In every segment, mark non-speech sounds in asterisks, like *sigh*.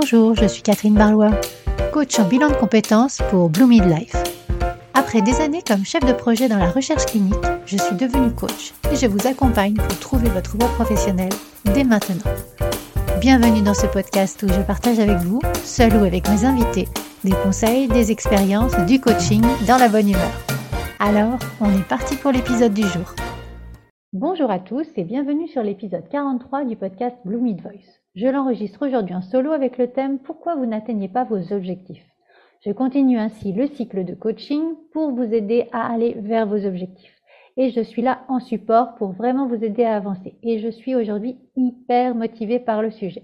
Bonjour, je suis Catherine Barlois, coach en bilan de compétences pour Blue Midlife. Après des années comme chef de projet dans la recherche clinique, je suis devenue coach et je vous accompagne pour trouver votre voie professionnelle dès maintenant. Bienvenue dans ce podcast où je partage avec vous, seul ou avec mes invités, des conseils, des expériences, du coaching dans la bonne humeur. Alors, on est parti pour l'épisode du jour. Bonjour à tous et bienvenue sur l'épisode 43 du podcast Blue Mid Voice. Je l'enregistre aujourd'hui en solo avec le thème Pourquoi vous n'atteignez pas vos objectifs? Je continue ainsi le cycle de coaching pour vous aider à aller vers vos objectifs. Et je suis là en support pour vraiment vous aider à avancer. Et je suis aujourd'hui hyper motivée par le sujet.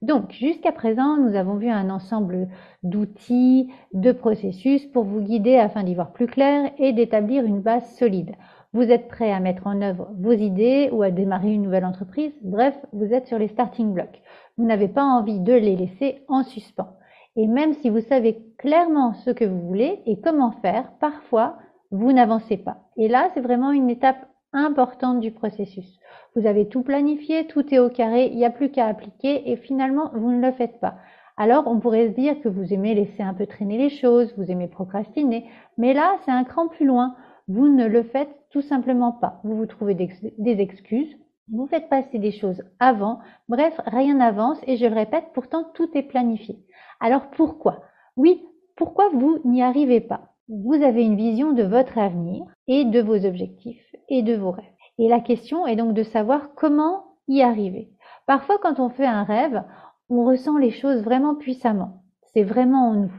Donc, jusqu'à présent, nous avons vu un ensemble d'outils, de processus pour vous guider afin d'y voir plus clair et d'établir une base solide. Vous êtes prêt à mettre en œuvre vos idées ou à démarrer une nouvelle entreprise? Bref, vous êtes sur les starting blocks. Vous n'avez pas envie de les laisser en suspens. Et même si vous savez clairement ce que vous voulez et comment faire, parfois, vous n'avancez pas. Et là, c'est vraiment une étape importante du processus. Vous avez tout planifié, tout est au carré, il n'y a plus qu'à appliquer et finalement, vous ne le faites pas. Alors, on pourrait se dire que vous aimez laisser un peu traîner les choses, vous aimez procrastiner, mais là, c'est un cran plus loin. Vous ne le faites tout simplement pas. Vous vous trouvez des excuses, vous faites passer des choses avant, bref, rien n'avance et je le répète, pourtant tout est planifié. Alors pourquoi? Oui, pourquoi vous n'y arrivez pas? Vous avez une vision de votre avenir et de vos objectifs et de vos rêves. Et la question est donc de savoir comment y arriver. Parfois, quand on fait un rêve, on ressent les choses vraiment puissamment. C'est vraiment en nous.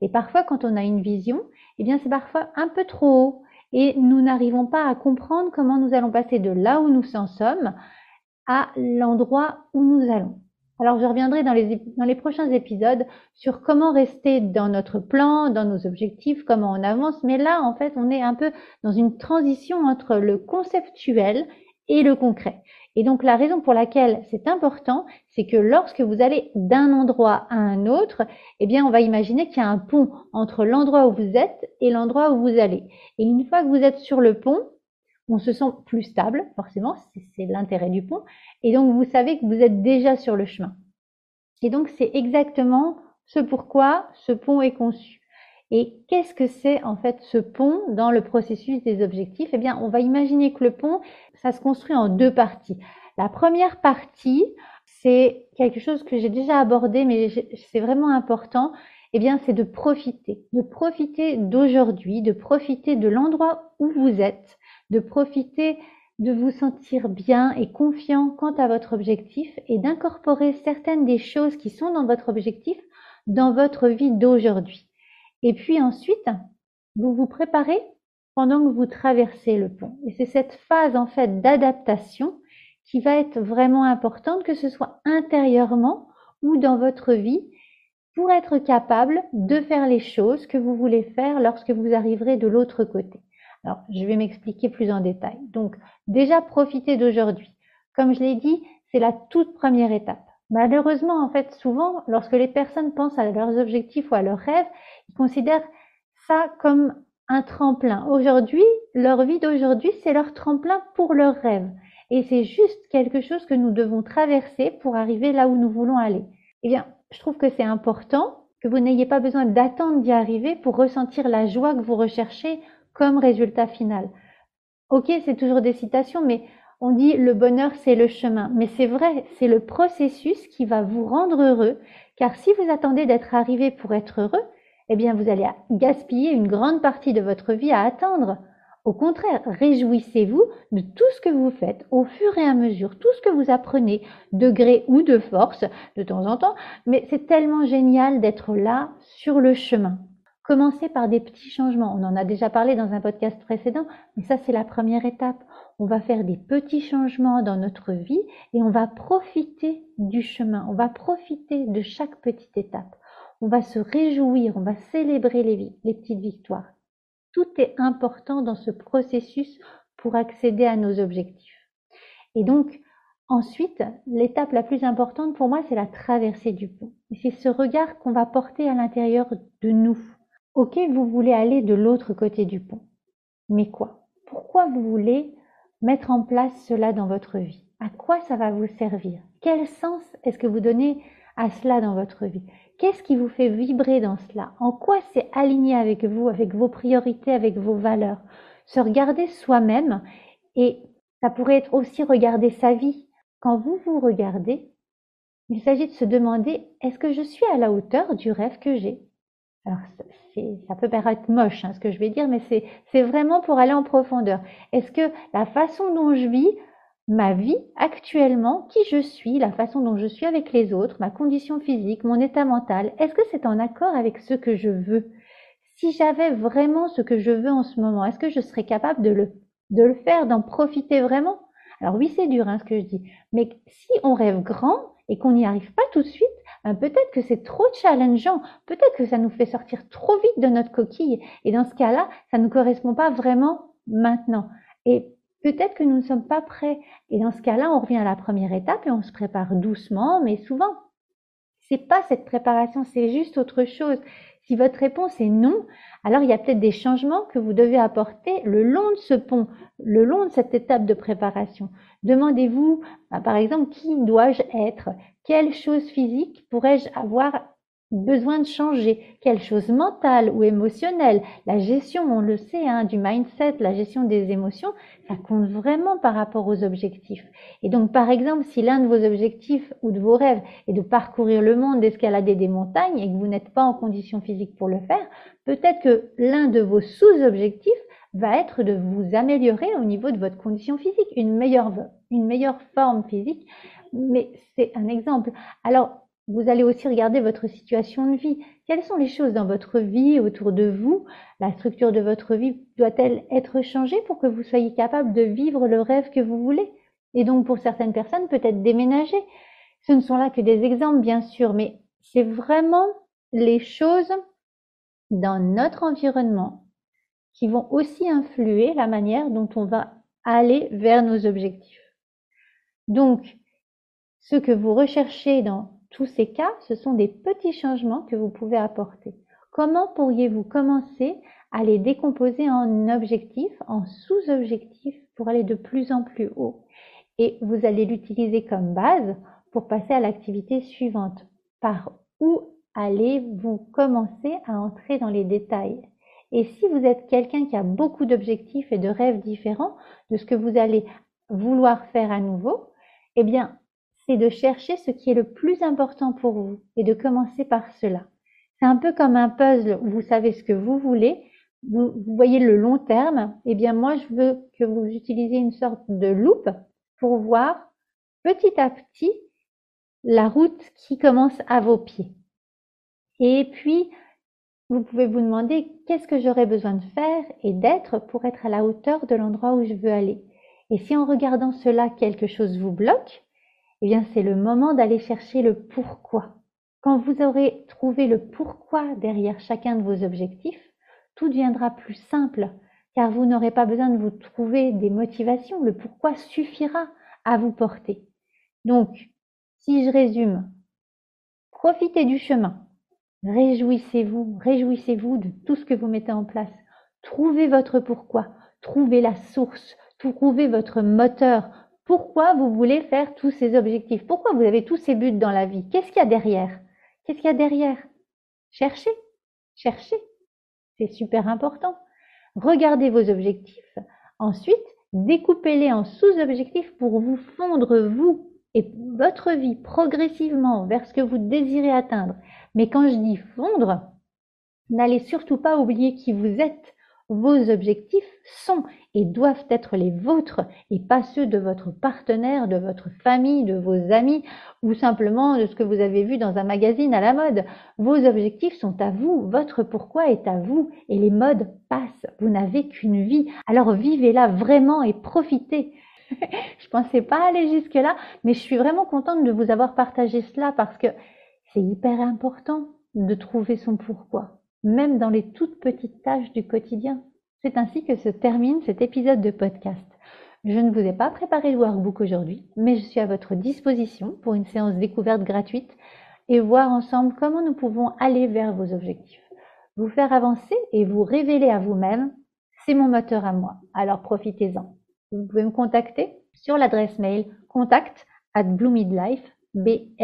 Et parfois, quand on a une vision, eh bien, c'est parfois un peu trop haut. Et nous n'arrivons pas à comprendre comment nous allons passer de là où nous en sommes à l'endroit où nous allons. Alors, je reviendrai dans les, dans les prochains épisodes sur comment rester dans notre plan, dans nos objectifs, comment on avance. Mais là, en fait, on est un peu dans une transition entre le conceptuel et le concret. Et donc la raison pour laquelle c'est important, c'est que lorsque vous allez d'un endroit à un autre, eh bien on va imaginer qu'il y a un pont entre l'endroit où vous êtes et l'endroit où vous allez. Et une fois que vous êtes sur le pont, on se sent plus stable, forcément, c'est l'intérêt du pont. Et donc vous savez que vous êtes déjà sur le chemin. Et donc c'est exactement ce pourquoi ce pont est conçu. Et qu'est-ce que c'est en fait ce pont dans le processus des objectifs? Eh bien, on va imaginer que le pont, ça se construit en deux parties. La première partie, c'est quelque chose que j'ai déjà abordé, mais c'est vraiment important. Eh bien, c'est de profiter, de profiter d'aujourd'hui, de profiter de l'endroit où vous êtes, de profiter de vous sentir bien et confiant quant à votre objectif et d'incorporer certaines des choses qui sont dans votre objectif dans votre vie d'aujourd'hui. Et puis ensuite, vous vous préparez pendant que vous traversez le pont. Et c'est cette phase en fait d'adaptation qui va être vraiment importante, que ce soit intérieurement ou dans votre vie, pour être capable de faire les choses que vous voulez faire lorsque vous arriverez de l'autre côté. Alors, je vais m'expliquer plus en détail. Donc, déjà, profitez d'aujourd'hui. Comme je l'ai dit, c'est la toute première étape. Malheureusement, en fait, souvent, lorsque les personnes pensent à leurs objectifs ou à leurs rêves, ils considèrent ça comme un tremplin. Aujourd'hui, leur vie d'aujourd'hui, c'est leur tremplin pour leurs rêves. Et c'est juste quelque chose que nous devons traverser pour arriver là où nous voulons aller. Eh bien, je trouve que c'est important que vous n'ayez pas besoin d'attendre d'y arriver pour ressentir la joie que vous recherchez comme résultat final. Ok, c'est toujours des citations, mais on dit le bonheur c'est le chemin, mais c'est vrai, c'est le processus qui va vous rendre heureux, car si vous attendez d'être arrivé pour être heureux, eh bien vous allez gaspiller une grande partie de votre vie à attendre. Au contraire, réjouissez-vous de tout ce que vous faites au fur et à mesure, tout ce que vous apprenez, de gré ou de force, de temps en temps, mais c'est tellement génial d'être là sur le chemin. Commencez par des petits changements. On en a déjà parlé dans un podcast précédent, mais ça c'est la première étape on va faire des petits changements dans notre vie et on va profiter du chemin, on va profiter de chaque petite étape. On va se réjouir, on va célébrer les, petites victoires. Tout est important dans ce processus pour accéder à nos objectifs. Et donc, ensuite, l'étape la plus importante pour moi, c'est la traversée du pont. C'est ce regard qu'on va porter à l'intérieur de nous. Ok, vous voulez aller de l'autre côté du pont. Mais quoi? Pourquoi vous voulez mettre en place cela dans votre vie? À quoi ça va vous servir? Quel sens est-ce que vous donnez à cela dans votre vie? Qu'est-ce qui vous fait vibrer dans cela? En quoi c'est aligné avec vous, avec vos priorités, avec vos valeurs? Se regarder soi-même et ça pourrait être aussi regarder sa vie. Quand vous vous regardez, il s'agit de se demander est-ce que je suis à la hauteur du rêve que j'ai? Alors, ça peut paraître moche hein, ce que je vais dire, mais c'est vraiment pour aller en profondeur. Est-ce que la façon dont je vis ma vie actuellement, qui je suis, la façon dont je suis avec les autres, ma condition physique, mon état mental, est-ce que c'est en accord avec ce que je veux? Si j'avais vraiment ce que je veux en ce moment, est-ce que je serais capable de le, de le faire, d'en profiter vraiment? Alors oui, c'est dur hein, ce que je dis, mais si on rêve grand et qu'on n'y arrive pas tout de suite, ben peut-être que c'est trop challengeant, peut-être que ça nous fait sortir trop vite de notre coquille, et dans ce cas-là, ça ne correspond pas vraiment maintenant. Et peut-être que nous ne sommes pas prêts. Et dans ce cas-là, on revient à la première étape et on se prépare doucement, mais souvent. C'est pas cette préparation, c'est juste autre chose. Si votre réponse est non, alors il y a peut-être des changements que vous devez apporter le long de ce pont, le long de cette étape de préparation. Demandez-vous, bah, par exemple, qui dois-je être? Quelle chose physique pourrais-je avoir besoin de changer quelque chose mentale ou émotionnelle. La gestion, on le sait, hein, du mindset, la gestion des émotions, ça compte vraiment par rapport aux objectifs. Et donc, par exemple, si l'un de vos objectifs ou de vos rêves est de parcourir le monde, d'escalader des montagnes et que vous n'êtes pas en condition physique pour le faire, peut-être que l'un de vos sous-objectifs va être de vous améliorer au niveau de votre condition physique, une meilleure, une meilleure forme physique. Mais c'est un exemple. Alors, vous allez aussi regarder votre situation de vie. Quelles sont les choses dans votre vie, autour de vous? La structure de votre vie doit-elle être changée pour que vous soyez capable de vivre le rêve que vous voulez? Et donc pour certaines personnes, peut-être déménager. Ce ne sont là que des exemples, bien sûr, mais c'est vraiment les choses dans notre environnement qui vont aussi influer la manière dont on va aller vers nos objectifs. Donc, ce que vous recherchez dans tous ces cas, ce sont des petits changements que vous pouvez apporter. Comment pourriez-vous commencer à les décomposer en objectifs, en sous-objectifs pour aller de plus en plus haut? Et vous allez l'utiliser comme base pour passer à l'activité suivante. Par où allez-vous commencer à entrer dans les détails? Et si vous êtes quelqu'un qui a beaucoup d'objectifs et de rêves différents de ce que vous allez vouloir faire à nouveau, eh bien, c'est de chercher ce qui est le plus important pour vous et de commencer par cela. C'est un peu comme un puzzle où vous savez ce que vous voulez, vous, voyez le long terme. Eh bien, moi, je veux que vous utilisiez une sorte de loupe pour voir petit à petit la route qui commence à vos pieds. Et puis, vous pouvez vous demander qu'est-ce que j'aurais besoin de faire et d'être pour être à la hauteur de l'endroit où je veux aller. Et si en regardant cela, quelque chose vous bloque, eh bien c'est le moment d'aller chercher le pourquoi. Quand vous aurez trouvé le pourquoi derrière chacun de vos objectifs, tout deviendra plus simple, car vous n'aurez pas besoin de vous trouver des motivations. Le pourquoi suffira à vous porter. Donc, si je résume, profitez du chemin, réjouissez-vous, réjouissez-vous de tout ce que vous mettez en place. Trouvez votre pourquoi, trouvez la source, trouvez votre moteur, pourquoi vous voulez faire tous ces objectifs? Pourquoi vous avez tous ces buts dans la vie? Qu'est-ce qu'il y a derrière? Qu'est-ce qu'il y a derrière? Cherchez, cherchez. C'est super important. Regardez vos objectifs. Ensuite, découpez-les en sous-objectifs pour vous fondre, vous et votre vie, progressivement vers ce que vous désirez atteindre. Mais quand je dis fondre, n'allez surtout pas oublier qui vous êtes vos objectifs sont et doivent être les vôtres et pas ceux de votre partenaire, de votre famille, de vos amis ou simplement de ce que vous avez vu dans un magazine à la mode. Vos objectifs sont à vous, votre pourquoi est à vous et les modes passent. Vous n'avez qu'une vie. Alors vivez-la vraiment et profitez. *laughs* je pensais pas aller jusque là, mais je suis vraiment contente de vous avoir partagé cela parce que c'est hyper important de trouver son pourquoi même dans les toutes petites tâches du quotidien. C'est ainsi que se termine cet épisode de podcast. Je ne vous ai pas préparé le workbook aujourd'hui, mais je suis à votre disposition pour une séance découverte gratuite et voir ensemble comment nous pouvons aller vers vos objectifs. Vous faire avancer et vous révéler à vous-même, c'est mon moteur à moi, alors profitez-en. Vous pouvez me contacter sur l'adresse mail contact at bloomidlife, b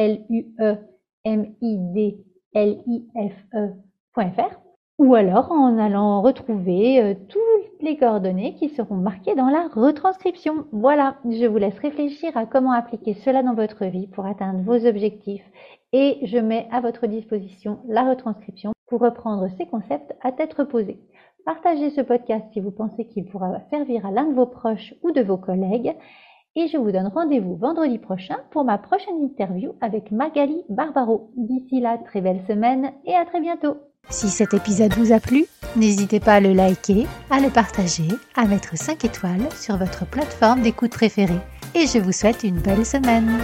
ou alors en allant retrouver euh, toutes les coordonnées qui seront marquées dans la retranscription. Voilà, je vous laisse réfléchir à comment appliquer cela dans votre vie pour atteindre vos objectifs et je mets à votre disposition la retranscription pour reprendre ces concepts à tête reposée. Partagez ce podcast si vous pensez qu'il pourra servir à l'un de vos proches ou de vos collègues et je vous donne rendez-vous vendredi prochain pour ma prochaine interview avec Magali Barbaro. D'ici là, très belle semaine et à très bientôt. Si cet épisode vous a plu, n'hésitez pas à le liker, à le partager, à mettre 5 étoiles sur votre plateforme d'écoute préférée. Et je vous souhaite une belle semaine.